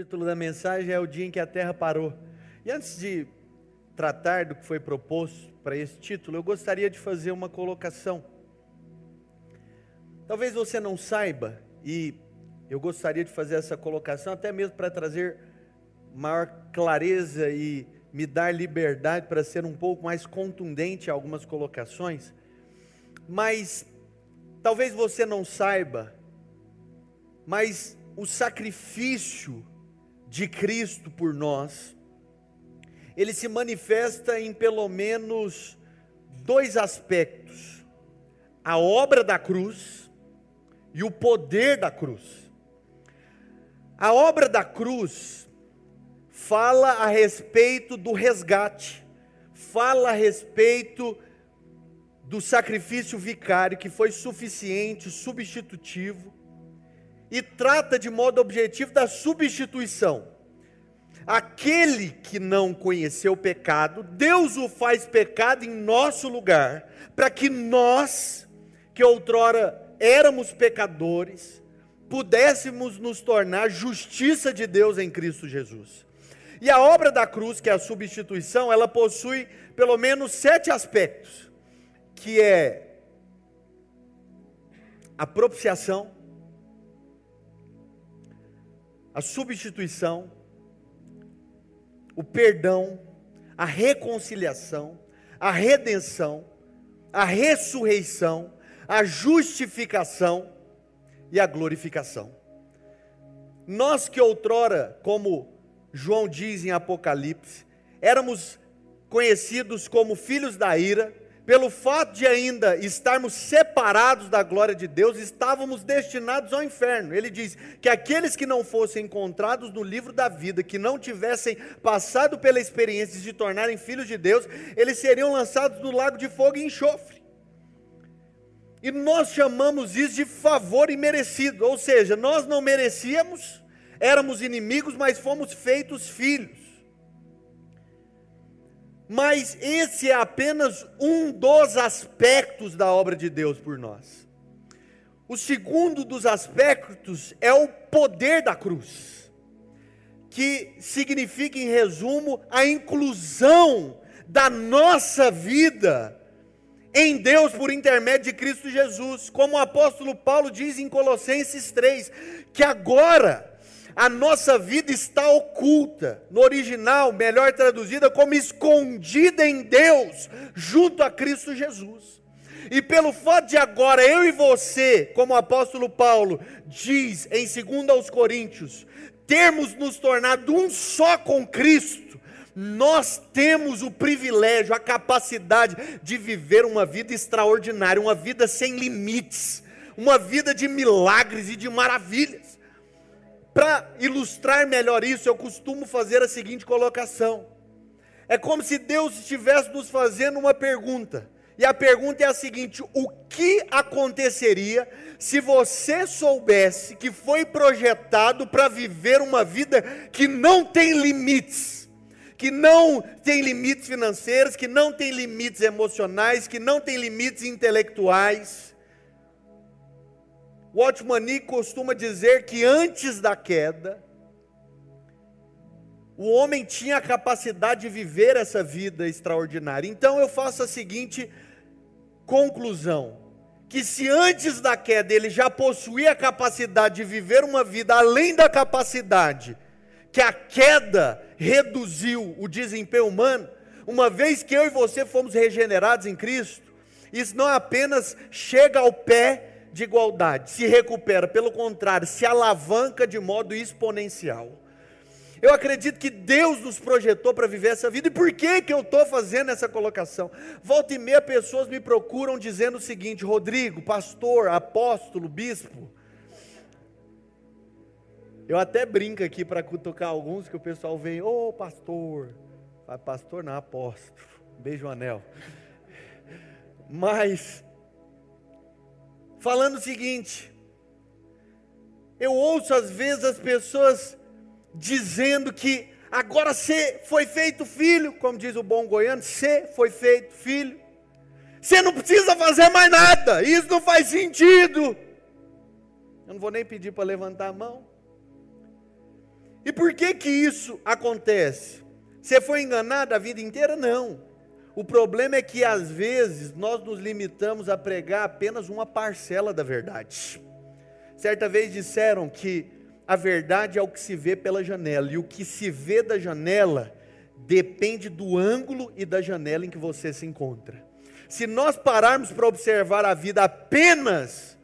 título da mensagem é O Dia em que a Terra Parou. E antes de tratar do que foi proposto para esse título, eu gostaria de fazer uma colocação. Talvez você não saiba, e eu gostaria de fazer essa colocação até mesmo para trazer maior clareza e me dar liberdade para ser um pouco mais contundente em algumas colocações. Mas talvez você não saiba, mas o sacrifício de Cristo por nós, ele se manifesta em pelo menos dois aspectos: a obra da cruz e o poder da cruz. A obra da cruz fala a respeito do resgate, fala a respeito do sacrifício vicário que foi suficiente, substitutivo, e trata de modo objetivo da substituição. Aquele que não conheceu pecado, Deus o faz pecado em nosso lugar, para que nós, que outrora éramos pecadores, pudéssemos nos tornar justiça de Deus em Cristo Jesus. E a obra da cruz, que é a substituição, ela possui pelo menos sete aspectos, que é a propiciação, a substituição, o perdão, a reconciliação, a redenção, a ressurreição, a justificação e a glorificação. Nós que outrora, como João diz em Apocalipse, éramos conhecidos como filhos da ira, pelo fato de ainda estarmos separados da glória de Deus, estávamos destinados ao inferno. Ele diz que aqueles que não fossem encontrados no livro da vida, que não tivessem passado pela experiência de se tornarem filhos de Deus, eles seriam lançados no lago de fogo e enxofre. E nós chamamos isso de favor imerecido, ou seja, nós não merecíamos, éramos inimigos, mas fomos feitos filhos. Mas esse é apenas um dos aspectos da obra de Deus por nós. O segundo dos aspectos é o poder da cruz, que significa, em resumo, a inclusão da nossa vida em Deus por intermédio de Cristo Jesus, como o apóstolo Paulo diz em Colossenses 3, que agora a nossa vida está oculta, no original, melhor traduzida, como escondida em Deus, junto a Cristo Jesus. E pelo fato de agora eu e você, como o apóstolo Paulo diz em 2 aos Coríntios, termos nos tornado um só com Cristo, nós temos o privilégio, a capacidade de viver uma vida extraordinária, uma vida sem limites, uma vida de milagres e de maravilhas. Para ilustrar melhor isso, eu costumo fazer a seguinte colocação: é como se Deus estivesse nos fazendo uma pergunta. E a pergunta é a seguinte: o que aconteceria se você soubesse que foi projetado para viver uma vida que não tem limites? Que não tem limites financeiros, que não tem limites emocionais, que não tem limites intelectuais Watchman costuma dizer que antes da queda, o homem tinha a capacidade de viver essa vida extraordinária. Então eu faço a seguinte conclusão: que se antes da queda ele já possuía a capacidade de viver uma vida além da capacidade que a queda reduziu o desempenho humano, uma vez que eu e você fomos regenerados em Cristo, isso não apenas chega ao pé de igualdade, se recupera, pelo contrário, se alavanca de modo exponencial. Eu acredito que Deus nos projetou para viver essa vida. E por que, que eu estou fazendo essa colocação? Volta e meia pessoas me procuram dizendo o seguinte: Rodrigo, pastor, apóstolo, bispo. Eu até brinco aqui para cutucar alguns que o pessoal vem, ô oh, pastor. Pastor não, apóstolo. Beijo anel. Mas falando o seguinte: eu ouço às vezes as pessoas dizendo que agora você foi feito filho, como diz o bom goiano, você foi feito filho. Você não precisa fazer mais nada, isso não faz sentido. Eu não vou nem pedir para levantar a mão. E por que que isso acontece? Você foi enganado a vida inteira? Não. O problema é que às vezes nós nos limitamos a pregar apenas uma parcela da verdade. Certa vez disseram que a verdade é o que se vê pela janela, e o que se vê da janela depende do ângulo e da janela em que você se encontra. Se nós pararmos para observar a vida apenas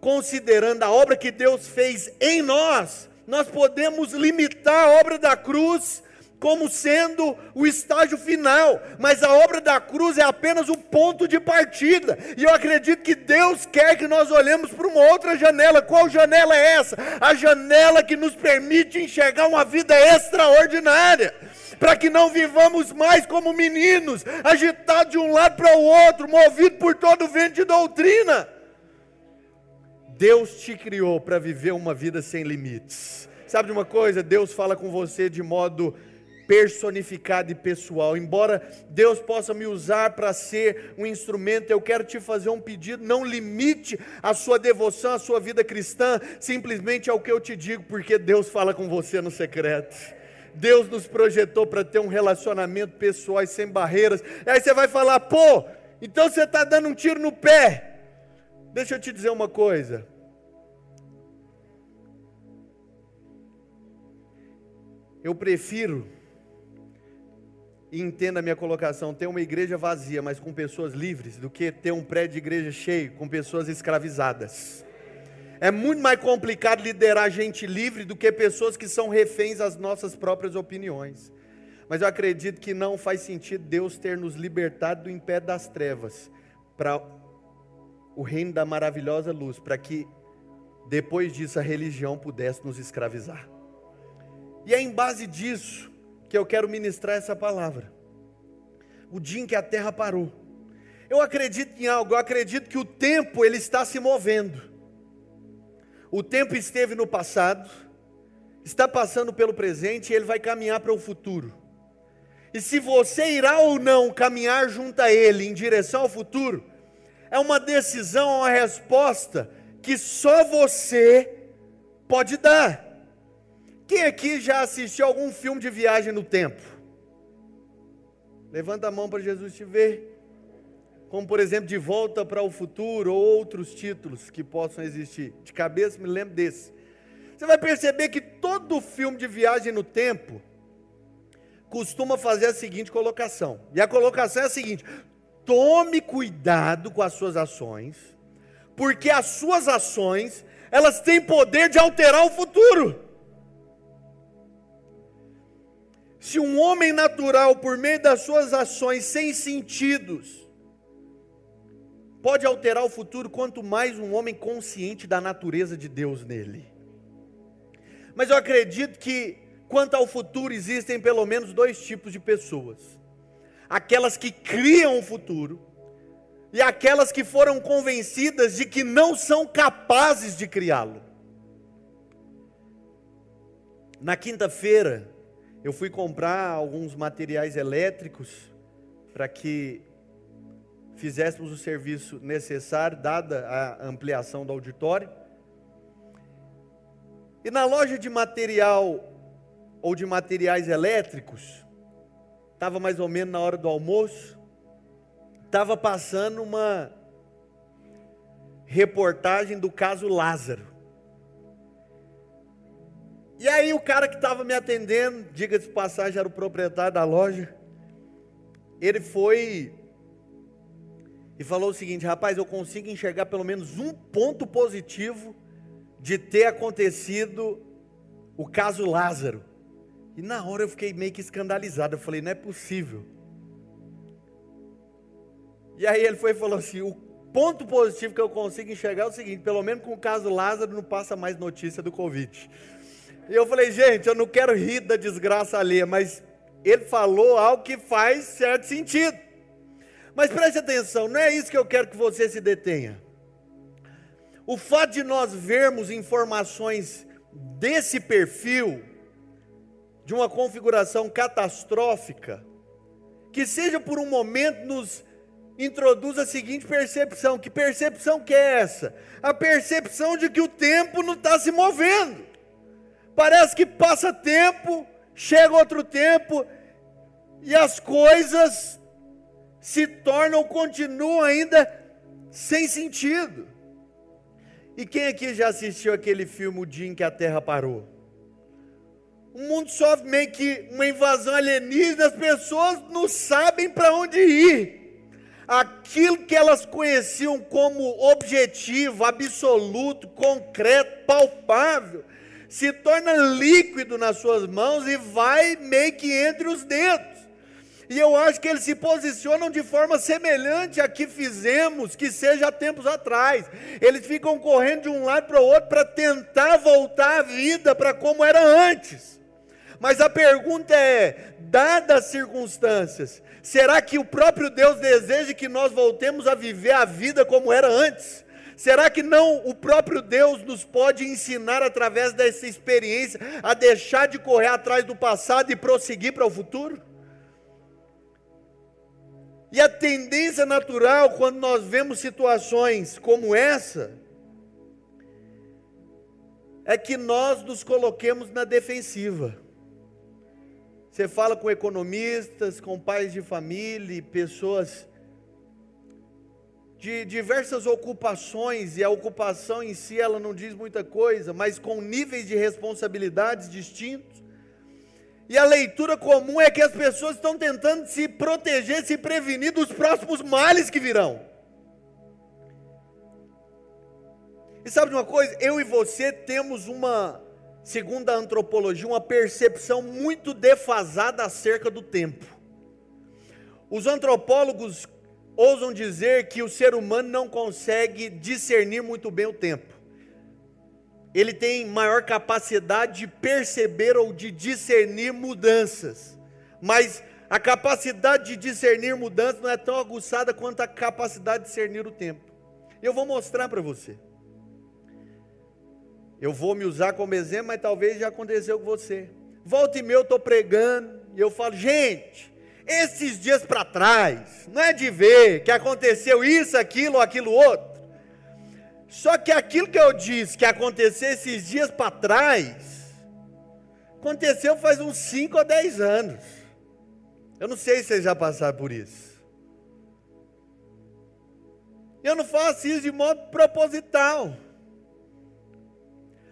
considerando a obra que Deus fez em nós, nós podemos limitar a obra da cruz como sendo o estágio final, mas a obra da cruz é apenas o ponto de partida. E eu acredito que Deus quer que nós olhemos para uma outra janela. Qual janela é essa? A janela que nos permite enxergar uma vida extraordinária. Para que não vivamos mais como meninos, agitados de um lado para o outro, movidos por todo vento de doutrina. Deus te criou para viver uma vida sem limites. Sabe de uma coisa? Deus fala com você de modo personificado e pessoal. Embora Deus possa me usar para ser um instrumento, eu quero te fazer um pedido. Não limite a sua devoção, a sua vida cristã, simplesmente ao que eu te digo, porque Deus fala com você no secreto. Deus nos projetou para ter um relacionamento pessoal e sem barreiras. Aí você vai falar, pô, então você está dando um tiro no pé. Deixa eu te dizer uma coisa. Eu prefiro, e entenda a minha colocação, ter uma igreja vazia, mas com pessoas livres, do que ter um prédio de igreja cheio com pessoas escravizadas. É muito mais complicado liderar gente livre do que pessoas que são reféns às nossas próprias opiniões. Mas eu acredito que não faz sentido Deus ter nos libertado do império das trevas para o reino da maravilhosa luz, para que depois disso a religião pudesse nos escravizar. E é em base disso que eu quero ministrar essa palavra. O dia em que a terra parou. Eu acredito em algo, eu acredito que o tempo ele está se movendo. O tempo esteve no passado, está passando pelo presente e ele vai caminhar para o futuro. E se você irá ou não caminhar junto a ele em direção ao futuro, é uma decisão, uma resposta que só você pode dar. Quem aqui já assistiu algum filme de viagem no tempo? Levanta a mão para Jesus te ver. Como, por exemplo, De Volta para o Futuro ou outros títulos que possam existir. De cabeça, me lembro desse. Você vai perceber que todo filme de viagem no tempo costuma fazer a seguinte colocação. E a colocação é a seguinte: tome cuidado com as suas ações, porque as suas ações, elas têm poder de alterar o futuro. Se um homem natural, por meio das suas ações sem sentidos, pode alterar o futuro, quanto mais um homem consciente da natureza de Deus nele. Mas eu acredito que, quanto ao futuro, existem pelo menos dois tipos de pessoas: aquelas que criam o futuro, e aquelas que foram convencidas de que não são capazes de criá-lo. Na quinta-feira, eu fui comprar alguns materiais elétricos para que fizéssemos o serviço necessário, dada a ampliação do auditório. E na loja de material ou de materiais elétricos, estava mais ou menos na hora do almoço, estava passando uma reportagem do caso Lázaro. E aí o cara que estava me atendendo, diga-se de passagem, era o proprietário da loja. Ele foi e falou o seguinte: rapaz, eu consigo enxergar pelo menos um ponto positivo de ter acontecido o caso Lázaro. E na hora eu fiquei meio que escandalizado. Eu falei: não é possível. E aí ele foi e falou assim: o ponto positivo que eu consigo enxergar é o seguinte: pelo menos com o caso Lázaro não passa mais notícia do Covid. E eu falei, gente, eu não quero rir da desgraça alheia, mas ele falou algo que faz certo sentido. Mas preste atenção, não é isso que eu quero que você se detenha. O fato de nós vermos informações desse perfil, de uma configuração catastrófica, que seja por um momento nos introduz a seguinte percepção: que percepção que é essa? A percepção de que o tempo não está se movendo. Parece que passa tempo, chega outro tempo, e as coisas se tornam, continuam ainda sem sentido. E quem aqui já assistiu aquele filme O Dia em que a Terra Parou? O mundo sofre meio que uma invasão alienígena, as pessoas não sabem para onde ir. Aquilo que elas conheciam como objetivo, absoluto, concreto, palpável, se torna líquido nas suas mãos e vai meio que entre os dedos. E eu acho que eles se posicionam de forma semelhante a que fizemos, que seja há tempos atrás. Eles ficam correndo de um lado para o outro para tentar voltar a vida para como era antes. Mas a pergunta é: dadas as circunstâncias, será que o próprio Deus deseja que nós voltemos a viver a vida como era antes? Será que não o próprio Deus nos pode ensinar através dessa experiência a deixar de correr atrás do passado e prosseguir para o futuro? E a tendência natural, quando nós vemos situações como essa, é que nós nos coloquemos na defensiva. Você fala com economistas, com pais de família, pessoas de diversas ocupações, e a ocupação em si ela não diz muita coisa, mas com níveis de responsabilidades distintos. E a leitura comum é que as pessoas estão tentando se proteger, se prevenir dos próximos males que virão. E sabe de uma coisa? Eu e você temos uma, segundo a antropologia, uma percepção muito defasada acerca do tempo. Os antropólogos ousam dizer que o ser humano não consegue discernir muito bem o tempo ele tem maior capacidade de perceber ou de discernir mudanças. Mas a capacidade de discernir mudanças não é tão aguçada quanto a capacidade de discernir o tempo. Eu vou mostrar para você. Eu vou me usar como exemplo, mas talvez já aconteceu com você. Volta e meia eu estou pregando e eu falo, gente, esses dias para trás, não é de ver que aconteceu isso, aquilo aquilo outro. Só que aquilo que eu disse que aconteceu esses dias para trás, aconteceu faz uns 5 ou 10 anos. Eu não sei se vocês já passaram por isso. Eu não faço isso de modo proposital.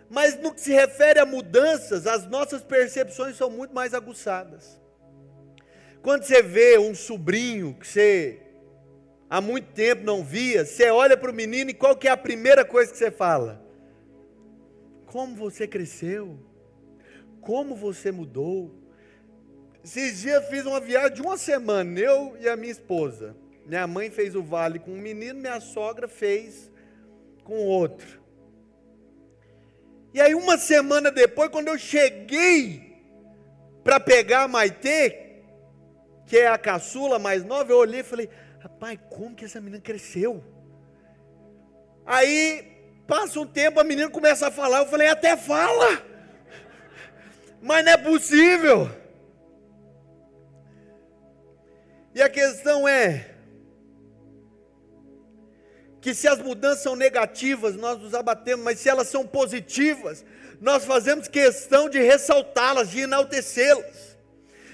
Mas no que se refere a mudanças, as nossas percepções são muito mais aguçadas. Quando você vê um sobrinho que você há muito tempo não via, você olha para o menino e qual que é a primeira coisa que você fala? Como você cresceu? Como você mudou? Esses dias fiz uma viagem de uma semana, eu e a minha esposa. Minha mãe fez o vale com um menino, minha sogra fez com outro. E aí, uma semana depois, quando eu cheguei para pegar a Maitê, que é a caçula mais nova, eu olhei e falei: Rapaz, como que essa menina cresceu? Aí, passa um tempo, a menina começa a falar. Eu falei, até fala. Mas não é possível. E a questão é que se as mudanças são negativas, nós nos abatemos, mas se elas são positivas, nós fazemos questão de ressaltá-las, de enaltecê-las.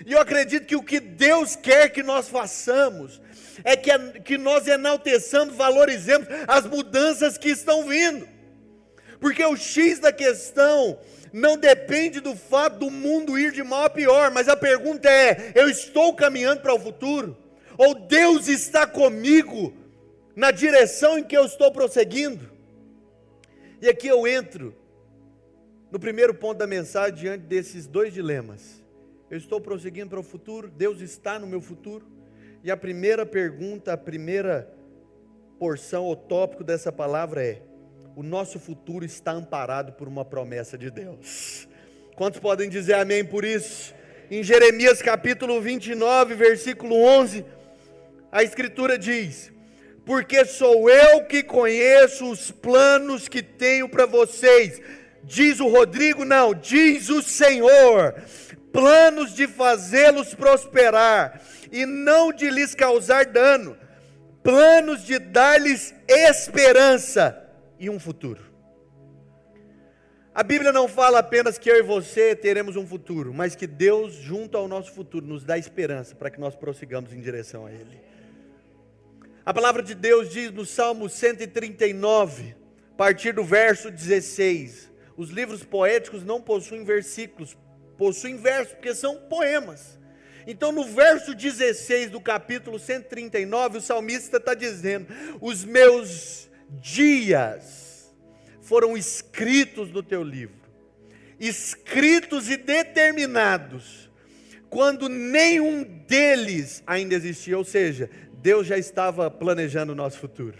E eu acredito que o que Deus quer que nós façamos é que, que nós enalteçamos, valorizemos as mudanças que estão vindo. Porque o X da questão não depende do fato do mundo ir de mal a pior, mas a pergunta é: eu estou caminhando para o futuro? Ou Deus está comigo na direção em que eu estou prosseguindo? E aqui eu entro no primeiro ponto da mensagem diante desses dois dilemas. Eu estou prosseguindo para o futuro, Deus está no meu futuro. E a primeira pergunta, a primeira porção, o tópico dessa palavra é: o nosso futuro está amparado por uma promessa de Deus. Quantos podem dizer amém por isso? Em Jeremias capítulo 29, versículo 11, a Escritura diz: Porque sou eu que conheço os planos que tenho para vocês. Diz o Rodrigo, não, diz o Senhor, planos de fazê-los prosperar e não de lhes causar dano, planos de dar-lhes esperança e um futuro. A Bíblia não fala apenas que eu e você teremos um futuro, mas que Deus, junto ao nosso futuro, nos dá esperança para que nós prossigamos em direção a Ele. A palavra de Deus diz no Salmo 139, a partir do verso 16: os livros poéticos não possuem versículos, possuem versos, porque são poemas. Então, no verso 16 do capítulo 139, o salmista está dizendo: Os meus dias foram escritos no teu livro, escritos e determinados, quando nenhum deles ainda existia, ou seja, Deus já estava planejando o nosso futuro.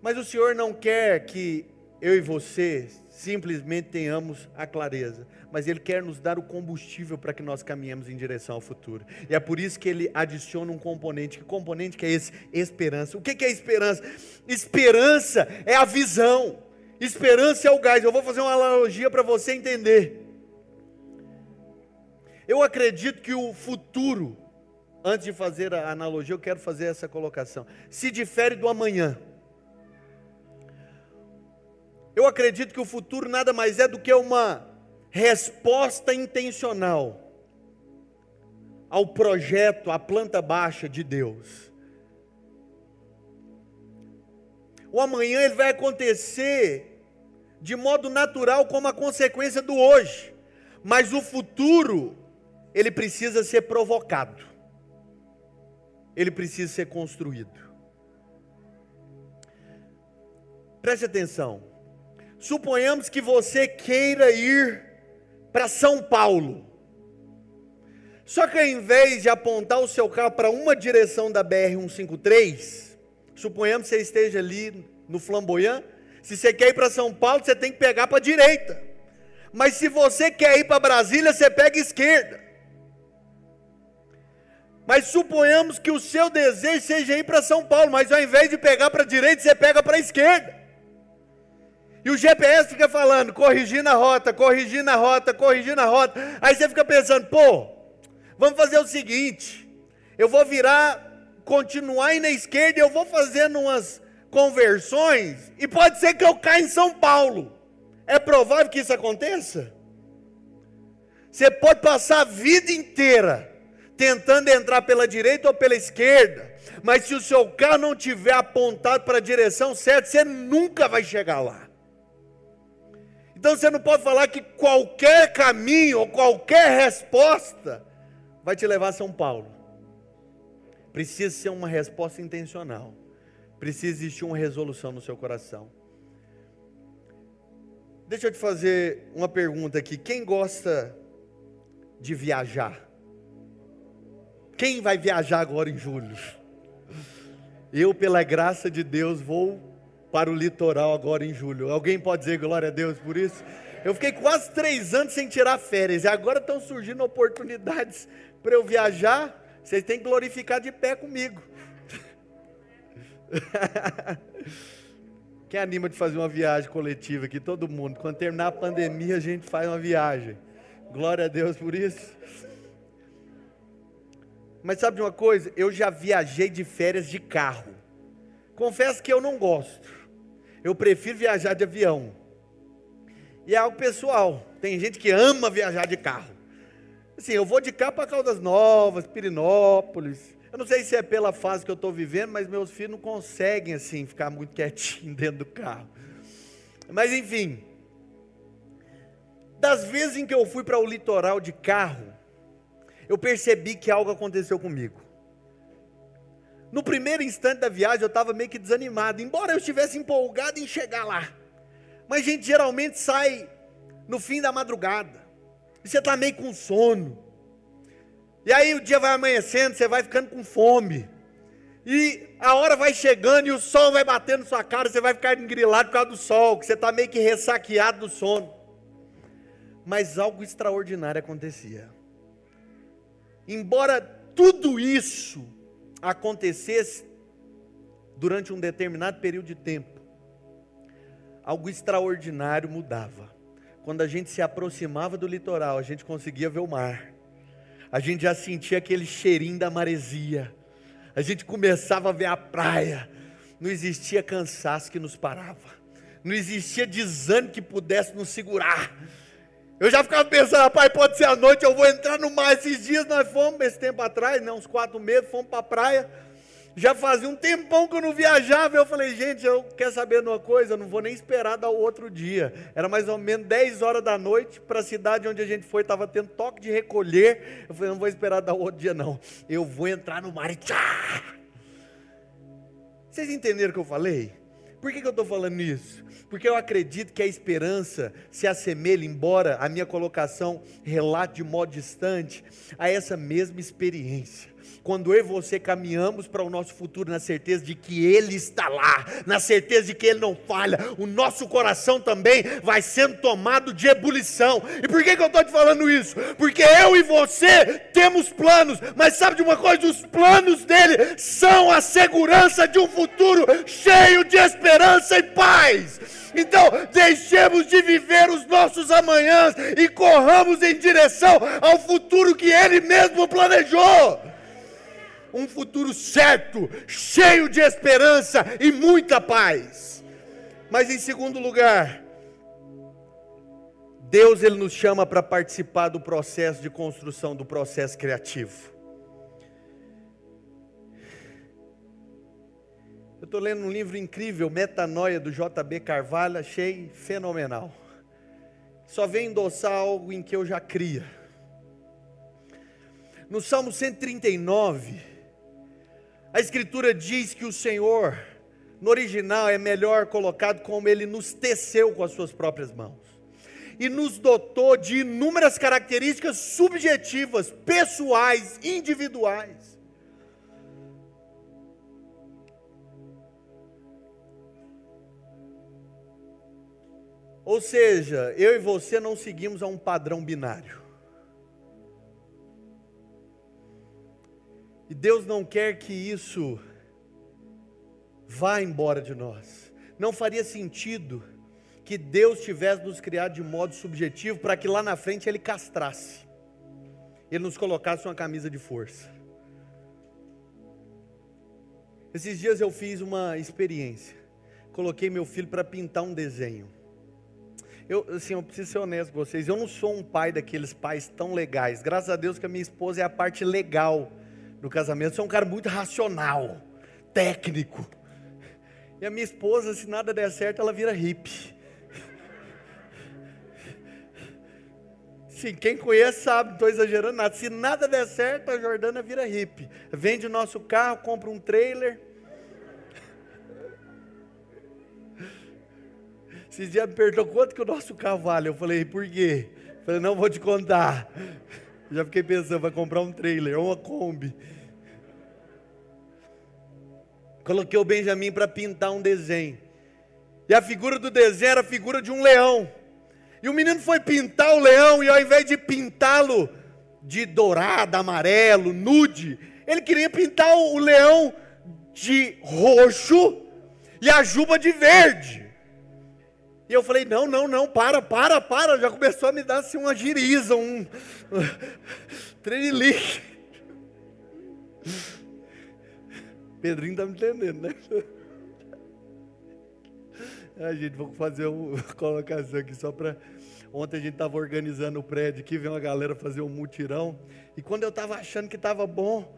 Mas o Senhor não quer que eu e você simplesmente tenhamos a clareza, mas Ele quer nos dar o combustível para que nós caminhemos em direção ao futuro. E é por isso que Ele adiciona um componente. Que componente que é esse? Esperança. O que é esperança? Esperança é a visão. Esperança é o gás. Eu vou fazer uma analogia para você entender. Eu acredito que o futuro, antes de fazer a analogia, eu quero fazer essa colocação, se difere do amanhã. Eu acredito que o futuro nada mais é do que uma resposta intencional ao projeto, à planta baixa de Deus. O amanhã ele vai acontecer de modo natural como a consequência do hoje, mas o futuro ele precisa ser provocado. Ele precisa ser construído. Preste atenção. Suponhamos que você queira ir para São Paulo. Só que ao invés de apontar o seu carro para uma direção da BR-153, suponhamos que você esteja ali no Flamboyant, se você quer ir para São Paulo, você tem que pegar para a direita. Mas se você quer ir para Brasília, você pega esquerda. Mas suponhamos que o seu desejo seja ir para São Paulo, mas ao invés de pegar para a direita, você pega para a esquerda. E o GPS fica falando, corrigindo a rota, corrigindo a rota, corrigindo a rota. Aí você fica pensando, pô, vamos fazer o seguinte: eu vou virar, continuar aí na esquerda, eu vou fazendo umas conversões, e pode ser que eu caia em São Paulo. É provável que isso aconteça? Você pode passar a vida inteira tentando entrar pela direita ou pela esquerda, mas se o seu carro não tiver apontado para a direção certa, você nunca vai chegar lá. Então você não pode falar que qualquer caminho ou qualquer resposta vai te levar a São Paulo. Precisa ser uma resposta intencional. Precisa existir uma resolução no seu coração. Deixa eu te fazer uma pergunta aqui. Quem gosta de viajar? Quem vai viajar agora em julho? Eu, pela graça de Deus, vou para o litoral agora em julho. Alguém pode dizer glória a Deus por isso? Eu fiquei quase três anos sem tirar férias e agora estão surgindo oportunidades para eu viajar. Vocês têm que glorificar de pé comigo. Quem anima de fazer uma viagem coletiva aqui? Todo mundo. Quando terminar a pandemia, a gente faz uma viagem. Glória a Deus por isso. Mas sabe de uma coisa? Eu já viajei de férias de carro. Confesso que eu não gosto. Eu prefiro viajar de avião. E é algo pessoal. Tem gente que ama viajar de carro. Assim, eu vou de carro para Caldas Novas, Pirinópolis. Eu não sei se é pela fase que eu estou vivendo, mas meus filhos não conseguem assim ficar muito quietinho dentro do carro. Mas enfim, das vezes em que eu fui para o litoral de carro, eu percebi que algo aconteceu comigo. No primeiro instante da viagem eu estava meio que desanimado, embora eu estivesse empolgado em chegar lá. Mas a gente geralmente sai no fim da madrugada. E você está meio com sono. E aí o dia vai amanhecendo, você vai ficando com fome. E a hora vai chegando e o sol vai batendo na sua cara, você vai ficar engrilado por causa do sol, que você está meio que ressaqueado do sono. Mas algo extraordinário acontecia. Embora tudo isso acontecesse durante um determinado período de tempo, algo extraordinário mudava. Quando a gente se aproximava do litoral, a gente conseguia ver o mar. A gente já sentia aquele cheirinho da maresia. A gente começava a ver a praia. Não existia cansaço que nos parava. Não existia desânimo que pudesse nos segurar. Eu já ficava pensando, rapaz, pode ser à noite, eu vou entrar no mar. Esses dias nós fomos, esse tempo atrás, né, uns quatro meses, fomos para a praia. Já fazia um tempão que eu não viajava. Eu falei, gente, eu quero saber de uma coisa, eu não vou nem esperar dar o outro dia. Era mais ou menos 10 horas da noite para a cidade onde a gente foi, estava tendo toque de recolher. Eu falei, não vou esperar dar o outro dia, não. Eu vou entrar no mar e tchá! Vocês entenderam o que eu falei? Por que, que eu estou falando isso? Porque eu acredito que a esperança se assemelha, embora a minha colocação relate de modo distante, a essa mesma experiência quando eu e você caminhamos para o nosso futuro na certeza de que Ele está lá, na certeza de que Ele não falha, o nosso coração também vai sendo tomado de ebulição. E por que, que eu estou te falando isso? Porque eu e você temos planos, mas sabe de uma coisa? Os planos dele são a segurança de um futuro cheio de esperança e paz. Então, deixemos de viver os nossos amanhãs e corramos em direção ao futuro que Ele mesmo planejou um futuro certo, cheio de esperança e muita paz. Mas em segundo lugar, Deus ele nos chama para participar do processo de construção do processo criativo. Eu estou lendo um livro incrível, Metanoia, do JB Carvalho, achei fenomenal. Só vem endossar algo em que eu já cria. No Salmo 139, a Escritura diz que o Senhor, no original, é melhor colocado como Ele nos teceu com as Suas próprias mãos. E nos dotou de inúmeras características subjetivas, pessoais, individuais. Ou seja, eu e você não seguimos a um padrão binário. E Deus não quer que isso vá embora de nós. Não faria sentido que Deus tivesse nos criado de modo subjetivo para que lá na frente Ele castrasse, Ele nos colocasse uma camisa de força. Esses dias eu fiz uma experiência. Coloquei meu filho para pintar um desenho. Eu, assim, eu preciso ser honesto com vocês. Eu não sou um pai daqueles pais tão legais. Graças a Deus que a minha esposa é a parte legal no casamento. Você é um cara muito racional, técnico. E a minha esposa, se nada der certo, ela vira hippie. Sim, quem conhece sabe, não estou exagerando nada. Se nada der certo, a Jordana vira hippie. Vende o nosso carro, compra um trailer. Esses dias me perguntou quanto que o nosso carro vale. Eu falei, por quê? Eu falei, não vou te contar. Já fiquei pensando, vai comprar um trailer uma Kombi. Coloquei o Benjamin para pintar um desenho. E a figura do desenho era a figura de um leão. E o menino foi pintar o leão e ao invés de pintá-lo de dourado, amarelo, nude, ele queria pintar o leão de roxo e a juba de verde. E eu falei: não, não, não, para, para, para. Já começou a me dar assim uma giriza, um trelilique. Pedrinho está me entendendo, né? A gente, vou fazer uma colocação aqui só para. Ontem a gente estava organizando o prédio aqui, veio uma galera fazer um mutirão. E quando eu estava achando que estava bom,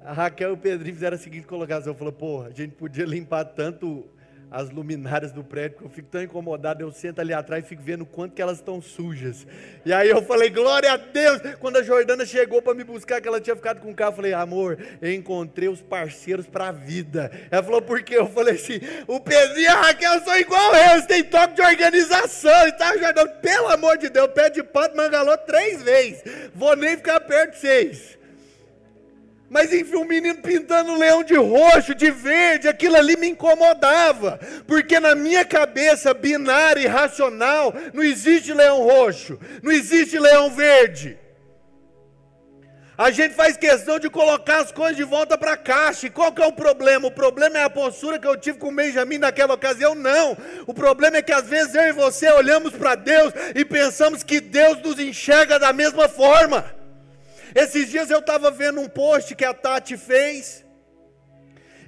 a Raquel e o Pedrinho fizeram a seguinte colocação: falou, pô, a gente podia limpar tanto as luminárias do prédio, que eu fico tão incomodado, eu sento ali atrás e fico vendo quanto que elas estão sujas. E aí eu falei, glória a Deus! Quando a Jordana chegou para me buscar, que ela tinha ficado com o carro, eu falei, amor, eu encontrei os parceiros para a vida. Ela falou, por quê? Eu falei assim, o Pedro e a Raquel são igual eles, tem toque de organização. E tá, Jordana, pelo amor de Deus, pé de pato mangalou três vezes. Vou nem ficar perto de vocês. Mas enfim, um menino pintando um leão de roxo, de verde, aquilo ali me incomodava, porque na minha cabeça binária e racional, não existe leão roxo, não existe leão verde. A gente faz questão de colocar as coisas de volta para a caixa. E qual que é o problema? O problema é a postura que eu tive com o Benjamin naquela ocasião? Não. O problema é que às vezes eu e você olhamos para Deus e pensamos que Deus nos enxerga da mesma forma. Esses dias eu estava vendo um post que a Tati fez,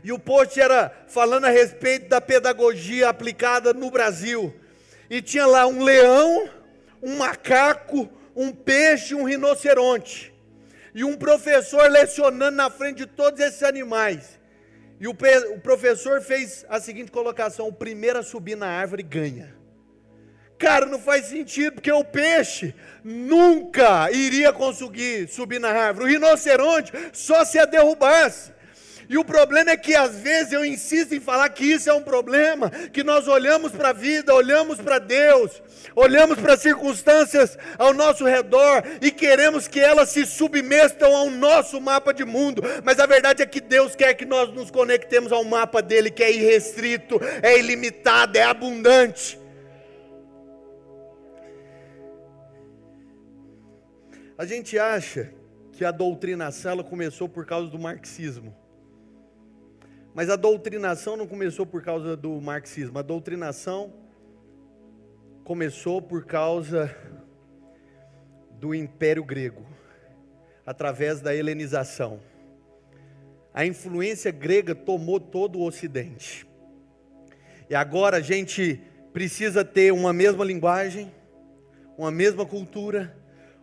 E o post era falando a respeito da pedagogia aplicada no Brasil. E tinha lá um leão, um macaco, um peixe, um rinoceronte. E um professor lecionando na frente de todos esses animais. E o, o professor fez a seguinte colocação: o primeiro a subir na árvore ganha. Cara, não faz sentido, porque o peixe nunca iria conseguir subir na árvore. O rinoceronte só se a derrubasse. E o problema é que às vezes eu insisto em falar que isso é um problema, que nós olhamos para a vida, olhamos para Deus, olhamos para as circunstâncias ao nosso redor e queremos que elas se submetam ao nosso mapa de mundo, mas a verdade é que Deus quer que nós nos conectemos ao mapa dele, que é irrestrito, é ilimitado, é abundante. A gente acha que a doutrinação ela começou por causa do marxismo. Mas a doutrinação não começou por causa do marxismo. A doutrinação começou por causa do Império Grego, através da helenização. A influência grega tomou todo o Ocidente. E agora a gente precisa ter uma mesma linguagem, uma mesma cultura,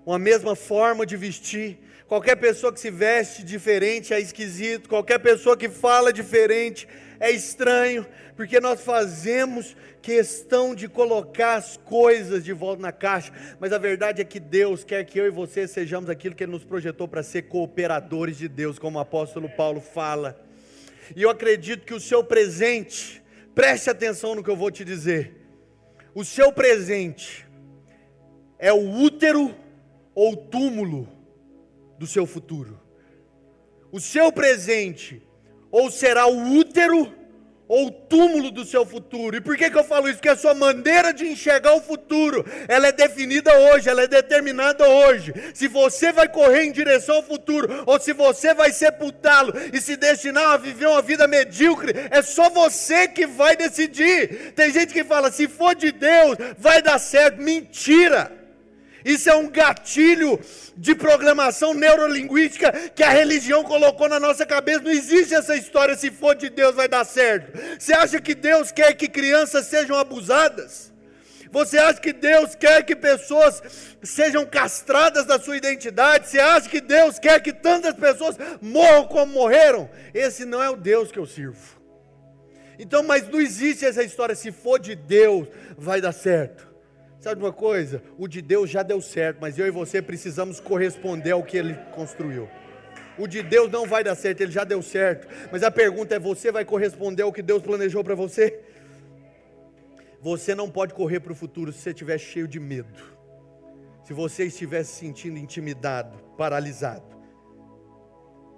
uma mesma forma de vestir. Qualquer pessoa que se veste diferente é esquisito, qualquer pessoa que fala diferente é estranho, porque nós fazemos questão de colocar as coisas de volta na caixa, mas a verdade é que Deus quer que eu e você sejamos aquilo que Ele nos projetou para ser cooperadores de Deus, como o apóstolo Paulo fala. E eu acredito que o seu presente, preste atenção no que eu vou te dizer, o seu presente é o útero ou túmulo do seu futuro. O seu presente ou será o útero ou túmulo do seu futuro. E por que, que eu falo isso? Porque a sua maneira de enxergar o futuro, ela é definida hoje, ela é determinada hoje. Se você vai correr em direção ao futuro, ou se você vai sepultá-lo e se destinar a viver uma vida medíocre, é só você que vai decidir. Tem gente que fala, se for de Deus, vai dar certo. Mentira! Isso é um gatilho de programação neurolinguística que a religião colocou na nossa cabeça. Não existe essa história, se for de Deus vai dar certo. Você acha que Deus quer que crianças sejam abusadas? Você acha que Deus quer que pessoas sejam castradas da sua identidade? Você acha que Deus quer que tantas pessoas morram como morreram? Esse não é o Deus que eu sirvo. Então, mas não existe essa história, se for de Deus, vai dar certo. Sabe uma coisa? O de Deus já deu certo, mas eu e você precisamos corresponder ao que ele construiu. O de Deus não vai dar certo, ele já deu certo. Mas a pergunta é: você vai corresponder ao que Deus planejou para você? Você não pode correr para o futuro se você estiver cheio de medo. Se você estiver se sentindo intimidado, paralisado.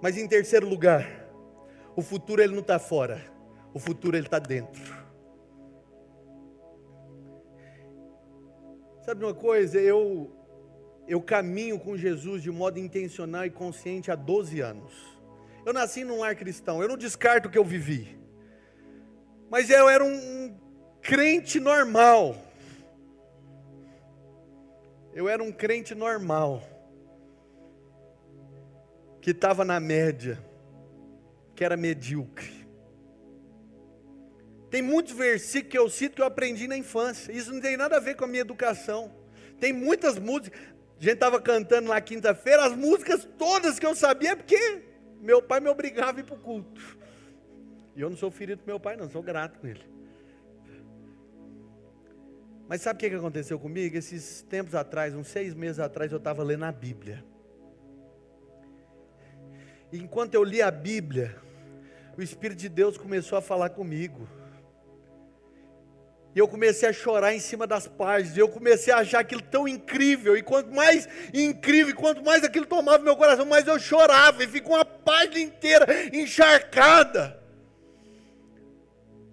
Mas em terceiro lugar, o futuro ele não está fora, o futuro ele está dentro. Sabe uma coisa? Eu, eu caminho com Jesus de modo intencional e consciente há 12 anos. Eu nasci num lar cristão, eu não descarto o que eu vivi. Mas eu era um crente normal. Eu era um crente normal. Que estava na média. Que era medíocre. Tem muitos versículos que eu cito que eu aprendi na infância. Isso não tem nada a ver com a minha educação. Tem muitas músicas. A gente estava cantando lá quinta-feira, as músicas todas que eu sabia, é porque meu pai me obrigava a ir para o culto. E eu não sou ferido com meu pai, não, sou grato com ele. Mas sabe o que aconteceu comigo? Esses tempos atrás, uns seis meses atrás, eu estava lendo a Bíblia. E enquanto eu li a Bíblia, o Espírito de Deus começou a falar comigo. E eu comecei a chorar em cima das páginas. E eu comecei a achar aquilo tão incrível. E quanto mais incrível, quanto mais aquilo tomava meu coração, mais eu chorava. E ficou uma página inteira encharcada.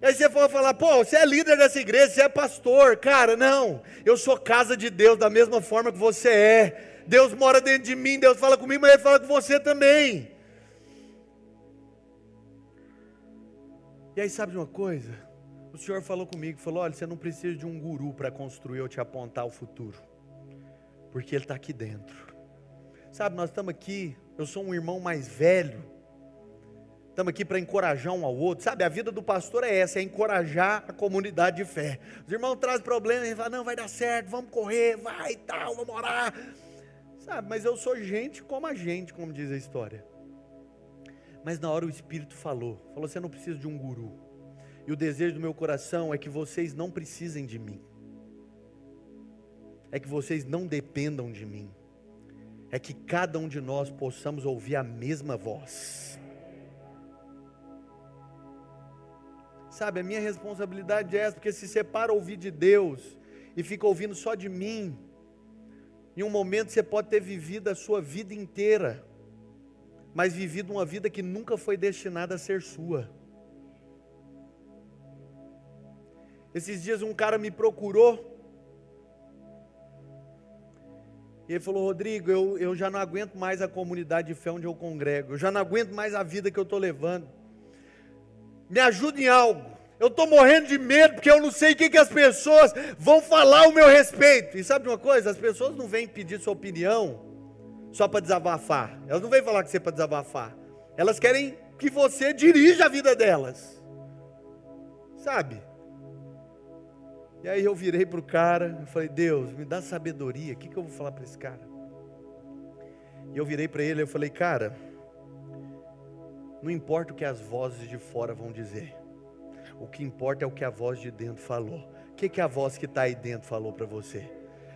E aí você for falar, pô, você é líder dessa igreja, você é pastor. Cara, não. Eu sou casa de Deus da mesma forma que você é. Deus mora dentro de mim, Deus fala comigo, mas Ele fala com você também. E aí, sabe de uma coisa? O Senhor falou comigo, falou: olha, você não precisa de um guru para construir ou te apontar o futuro, porque Ele está aqui dentro. Sabe, nós estamos aqui, eu sou um irmão mais velho, Estamos aqui para encorajar um ao outro, sabe? A vida do pastor é essa, é encorajar a comunidade de fé. Os irmãos trazem problemas, e falam, não, vai dar certo, vamos correr, vai e tal, vamos orar. Sabe, mas eu sou gente como a gente, como diz a história. Mas na hora o Espírito falou, falou, você não precisa de um guru. E o desejo do meu coração é que vocês não precisem de mim. É que vocês não dependam de mim. É que cada um de nós possamos ouvir a mesma voz. Sabe, a minha responsabilidade é essa, porque se separa ouvir de Deus e fica ouvindo só de mim, em um momento você pode ter vivido a sua vida inteira, mas vivido uma vida que nunca foi destinada a ser sua. Esses dias um cara me procurou. E ele falou: Rodrigo, eu, eu já não aguento mais a comunidade de fé onde eu congrego. Eu já não aguento mais a vida que eu estou levando me ajude em algo. Eu estou morrendo de medo porque eu não sei o que, que as pessoas vão falar ao meu respeito. E sabe uma coisa? As pessoas não vêm pedir sua opinião só para desabafar. Elas não vêm falar com você para desabafar. Elas querem que você dirija a vida delas. Sabe? E aí eu virei para o cara e falei, Deus, me dá sabedoria. O que, que eu vou falar para esse cara? E eu virei para ele e falei, cara não importa o que as vozes de fora vão dizer. O que importa é o que a voz de dentro falou. O que, que a voz que está aí dentro falou para você?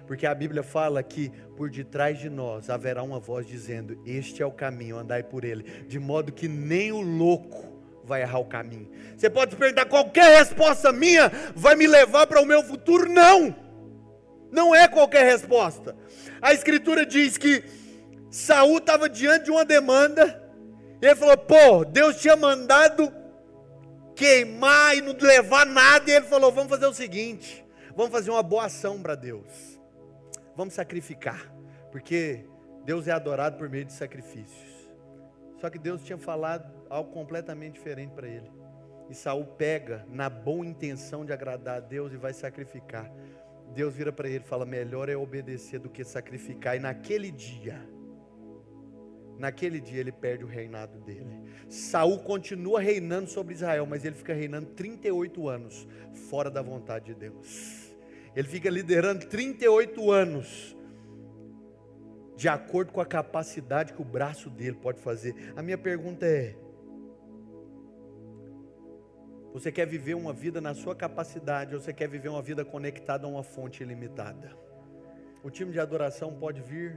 Porque a Bíblia fala que por detrás de nós haverá uma voz dizendo: Este é o caminho, andai por ele. De modo que nem o louco vai errar o caminho. Você pode perguntar: qualquer resposta minha vai me levar para o meu futuro? Não! Não é qualquer resposta. A Escritura diz que Saul estava diante de uma demanda e ele falou: pô, Deus tinha mandado queimar e não levar nada. E ele falou: vamos fazer o seguinte: vamos fazer uma boa ação para Deus. Vamos sacrificar, porque Deus é adorado por meio de sacrifícios. Só que Deus tinha falado algo completamente diferente para ele. E Saul pega na boa intenção de agradar a Deus e vai sacrificar. Deus vira para ele e fala: melhor é obedecer do que sacrificar. E naquele dia, Naquele dia ele perde o reinado dele. Saul continua reinando sobre Israel, mas ele fica reinando 38 anos fora da vontade de Deus. Ele fica liderando 38 anos de acordo com a capacidade que o braço dele pode fazer. A minha pergunta é: você quer viver uma vida na sua capacidade ou você quer viver uma vida conectada a uma fonte ilimitada? O time de adoração pode vir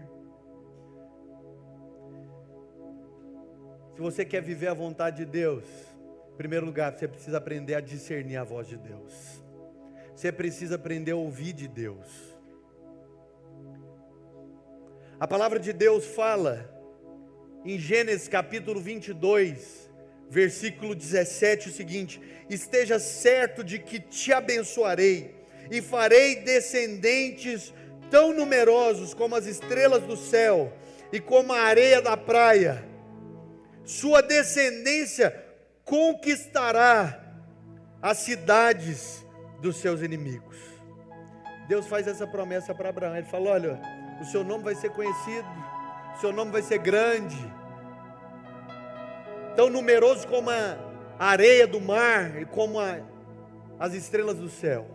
Se você quer viver a vontade de Deus, em primeiro lugar, você precisa aprender a discernir a voz de Deus. Você precisa aprender a ouvir de Deus. A palavra de Deus fala em Gênesis capítulo 22, versículo 17 o seguinte: Esteja certo de que te abençoarei e farei descendentes tão numerosos como as estrelas do céu e como a areia da praia sua descendência conquistará as cidades dos seus inimigos. Deus faz essa promessa para Abraão. Ele fala: Olha, o seu nome vai ser conhecido, o seu nome vai ser grande, tão numeroso como a areia do mar e como a, as estrelas do céu.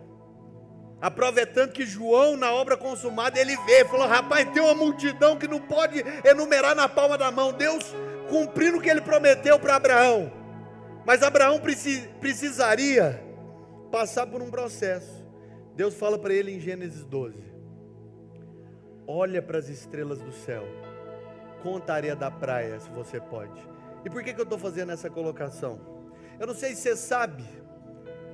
A prova é tanto que João, na obra consumada, ele vê, falou: rapaz, tem uma multidão que não pode enumerar na palma da mão. Deus cumprindo o que ele prometeu para Abraão. Mas Abraão precisaria passar por um processo. Deus fala para ele em Gênesis 12: Olha para as estrelas do céu, conta a areia da praia, se você pode. E por que, que eu estou fazendo essa colocação? Eu não sei se você sabe,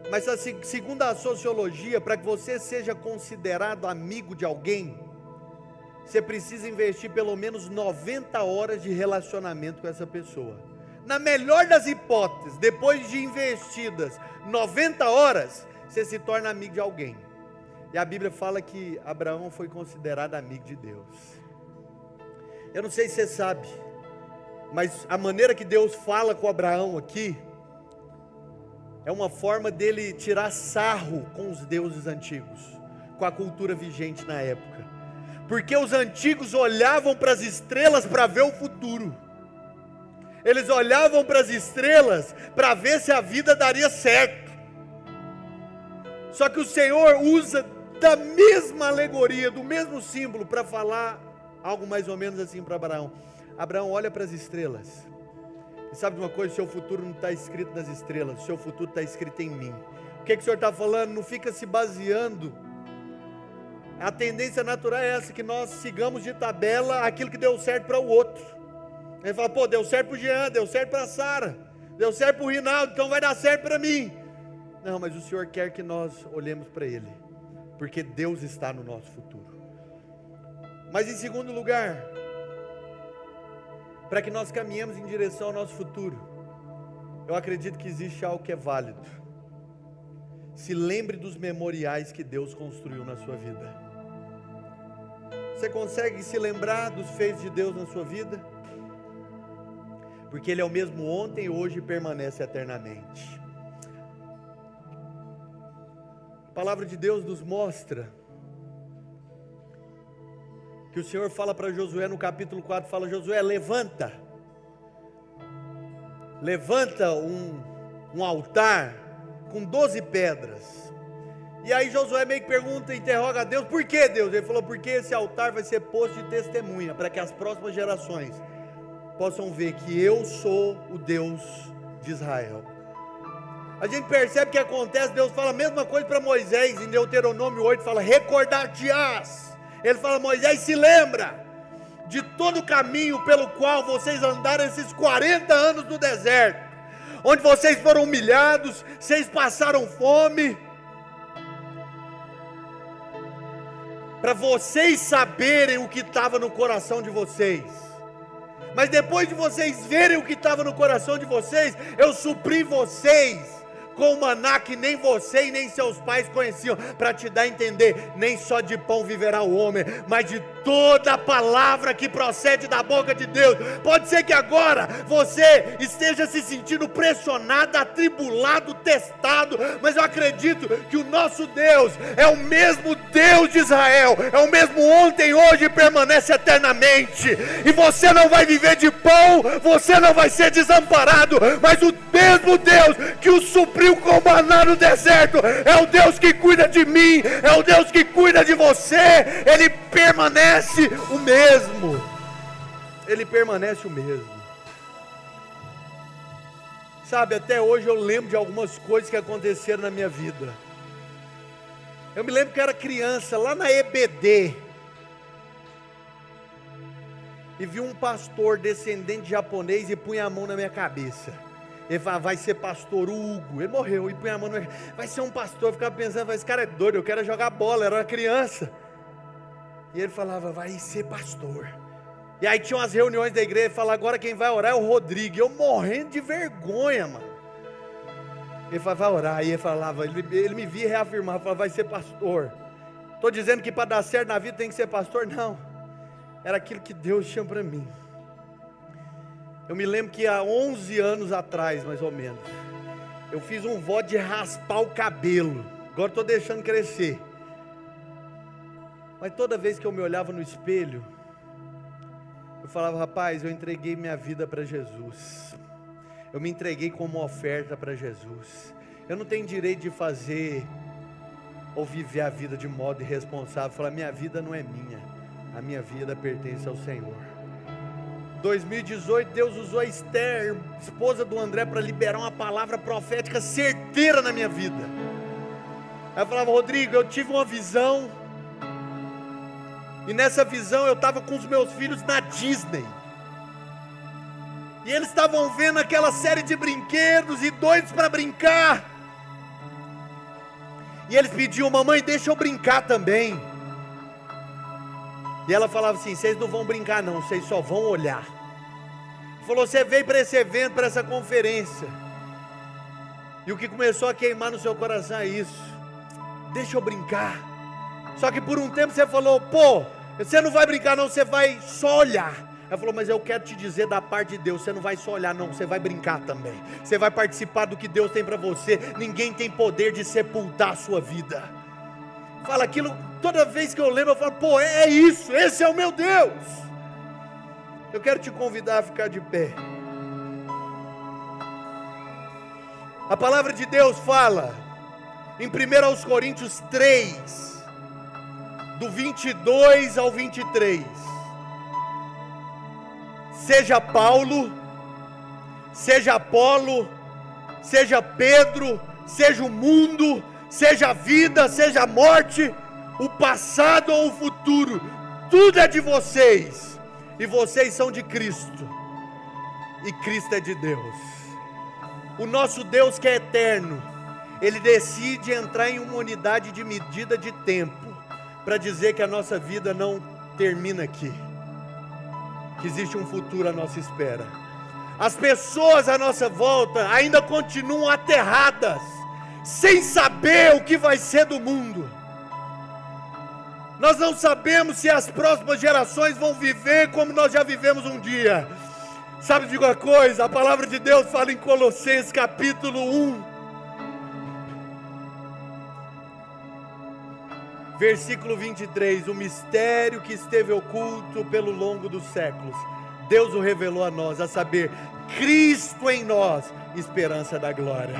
mas segundo a sociologia, para que você seja considerado amigo de alguém, você precisa investir pelo menos 90 horas de relacionamento com essa pessoa. Na melhor das hipóteses, depois de investidas 90 horas, você se torna amigo de alguém. E a Bíblia fala que Abraão foi considerado amigo de Deus. Eu não sei se você sabe, mas a maneira que Deus fala com Abraão aqui é uma forma dele tirar sarro com os deuses antigos, com a cultura vigente na época porque os antigos olhavam para as estrelas para ver o futuro. Eles olhavam para as estrelas para ver se a vida daria certo. Só que o Senhor usa da mesma alegoria, do mesmo símbolo, para falar algo mais ou menos assim para Abraão. Abraão olha para as estrelas. E sabe de uma coisa? O seu futuro não está escrito nas estrelas, o seu futuro está escrito em mim. O que, que o Senhor está falando? Não fica se baseando. A tendência natural é essa, que nós sigamos de tabela aquilo que deu certo para o outro. Ele fala, pô, deu certo para o Jean, deu certo para a Sara, deu certo para o Rinaldo, então vai dar certo para mim. Não, mas o Senhor quer que nós olhemos para Ele, porque Deus está no nosso futuro. Mas em segundo lugar, para que nós caminhemos em direção ao nosso futuro, eu acredito que existe algo que é válido. Se lembre dos memoriais que Deus construiu na sua vida. Você consegue se lembrar dos feitos de Deus na sua vida? Porque Ele é o mesmo ontem, hoje e permanece eternamente. A palavra de Deus nos mostra que o Senhor fala para Josué no capítulo 4, fala, Josué, levanta, levanta um, um altar com 12 pedras, e aí Josué meio que pergunta, interroga a Deus, por que Deus? Ele falou, porque esse altar vai ser posto de testemunha, para que as próximas gerações possam ver que eu sou o Deus de Israel. A gente percebe que acontece, Deus fala a mesma coisa para Moisés, em Deuteronômio 8, fala, recordar-te-ás ele fala: Moisés, se lembra de todo o caminho pelo qual vocês andaram esses 40 anos no deserto, onde vocês foram humilhados, vocês passaram fome. Para vocês saberem o que estava no coração de vocês. Mas depois de vocês verem o que estava no coração de vocês, eu supri vocês com maná que nem você e nem seus pais conheciam, para te dar a entender: nem só de pão viverá o homem, mas de toda palavra que procede da boca de Deus. Pode ser que agora você esteja se sentindo pressionado, atribulado, testado, mas eu acredito que o nosso Deus é o mesmo Deus de Israel, é o mesmo ontem, hoje e permanece eternamente. E você não vai viver de pão, você não vai ser desamparado, mas o mesmo Deus que o supriu abriu com maná no deserto, é o Deus que cuida de mim, é o Deus que cuida de você, Ele permanece o mesmo. Ele permanece o mesmo. Sabe, até hoje eu lembro de algumas coisas que aconteceram na minha vida. Eu me lembro que eu era criança, lá na EBD, e vi um pastor descendente japonês e punha a mão na minha cabeça. Ele vai ser pastor Hugo. Ele morreu e põe a mão no. Vai ser um pastor. Eu ficava pensando, esse cara é doido, eu quero jogar bola, era uma criança. E ele falava, vai ser pastor. E aí tinha umas reuniões da igreja, ele falava, agora quem vai orar é o Rodrigo. Eu morrendo de vergonha, mano. Ele falava, vai orar. Aí ele falava, ele, ele me via reafirmar, falava, vai ser pastor. Estou dizendo que para dar certo na vida tem que ser pastor? Não. Era aquilo que Deus tinha para mim. Eu me lembro que há 11 anos atrás, mais ou menos, eu fiz um voto de raspar o cabelo. Agora estou deixando crescer. Mas toda vez que eu me olhava no espelho, eu falava, rapaz, eu entreguei minha vida para Jesus. Eu me entreguei como oferta para Jesus. Eu não tenho direito de fazer ou viver a vida de modo irresponsável. Falar, minha vida não é minha, a minha vida pertence ao Senhor. 2018, Deus usou a Esther, esposa do André, para liberar uma palavra profética certeira na minha vida. Ela falava, Rodrigo, eu tive uma visão, e nessa visão eu estava com os meus filhos na Disney. E eles estavam vendo aquela série de brinquedos e doidos para brincar. E eles pediam, mamãe, deixa eu brincar também. E ela falava assim: vocês não vão brincar, não, vocês só vão olhar. Falou: você veio para esse evento, para essa conferência. E o que começou a queimar no seu coração é isso. Deixa eu brincar. Só que por um tempo você falou: pô, você não vai brincar, não, você vai só olhar. Ela falou, mas eu quero te dizer da parte de Deus: você não vai só olhar, não, você vai brincar também. Você vai participar do que Deus tem para você. Ninguém tem poder de sepultar a sua vida fala aquilo, toda vez que eu lembro, eu falo, pô, é isso, esse é o meu Deus. Eu quero te convidar a ficar de pé. A palavra de Deus fala em 1 Coríntios 3, do 22 ao 23. Seja Paulo, seja Apolo, seja Pedro, seja o mundo, seja a vida, seja a morte, o passado ou o futuro, tudo é de vocês, e vocês são de Cristo, e Cristo é de Deus. O nosso Deus que é eterno, ele decide entrar em uma unidade de medida de tempo, para dizer que a nossa vida não termina aqui, que existe um futuro à nossa espera. As pessoas à nossa volta ainda continuam aterradas, sem saber o que vai ser do mundo. Nós não sabemos se as próximas gerações vão viver como nós já vivemos um dia. Sabe de uma coisa? A palavra de Deus fala em Colossenses capítulo 1, versículo 23: O mistério que esteve oculto pelo longo dos séculos, Deus o revelou a nós, a saber, Cristo em nós, esperança da glória.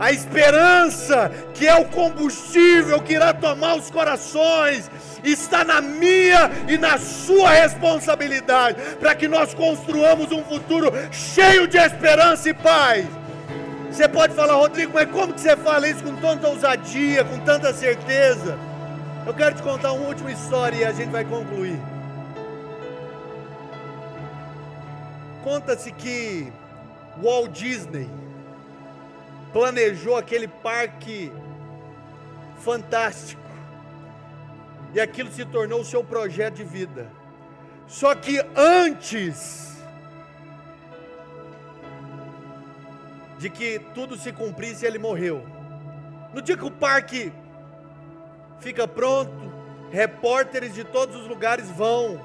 A esperança, que é o combustível que irá tomar os corações, está na minha e na sua responsabilidade, para que nós construamos um futuro cheio de esperança e paz. Você pode falar, Rodrigo, mas como que você fala isso com tanta ousadia, com tanta certeza? Eu quero te contar uma última história e a gente vai concluir. Conta-se que Walt Disney planejou aquele parque fantástico e aquilo se tornou o seu projeto de vida. Só que antes de que tudo se cumprisse, ele morreu. No dia que o parque fica pronto, repórteres de todos os lugares vão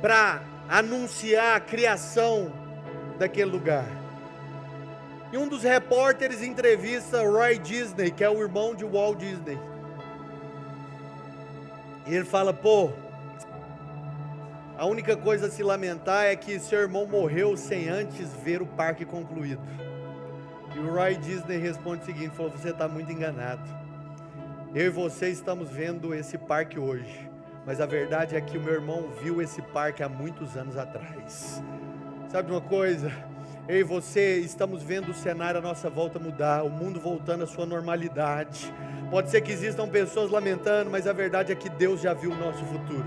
para anunciar a criação daquele lugar. E um dos repórteres entrevista Roy Disney, que é o irmão de Walt Disney. E ele fala: pô, a única coisa a se lamentar é que seu irmão morreu sem antes ver o parque concluído. E o Roy Disney responde o seguinte: falou, você está muito enganado. Eu e você estamos vendo esse parque hoje, mas a verdade é que o meu irmão viu esse parque há muitos anos atrás. Sabe uma coisa? Eu e você estamos vendo o cenário à nossa volta mudar, o mundo voltando à sua normalidade. Pode ser que existam pessoas lamentando, mas a verdade é que Deus já viu o nosso futuro.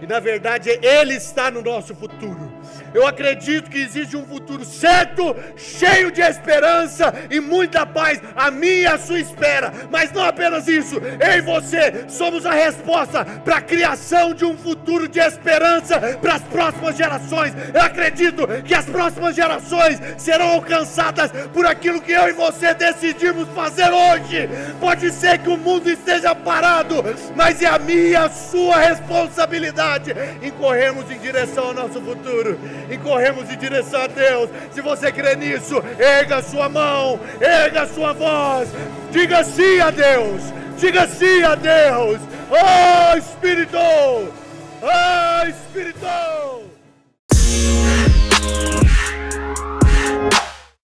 E na verdade Ele está no nosso futuro. Eu acredito que existe um futuro certo, cheio de esperança e muita paz. A minha e a sua espera. Mas não apenas isso. Eu e você somos a resposta para a criação de um futuro de esperança para as próximas gerações. Eu acredito que as próximas gerações serão alcançadas por aquilo que eu e você decidimos fazer hoje. Pode ser que o mundo esteja parado, mas é a minha e a sua responsabilidade verdade e corremos em direção ao nosso futuro, e corremos em direção a Deus. Se você crê nisso, erga sua mão, erga sua voz, diga sim a Deus, diga sim a Deus, oh Espírito, oh Espírito.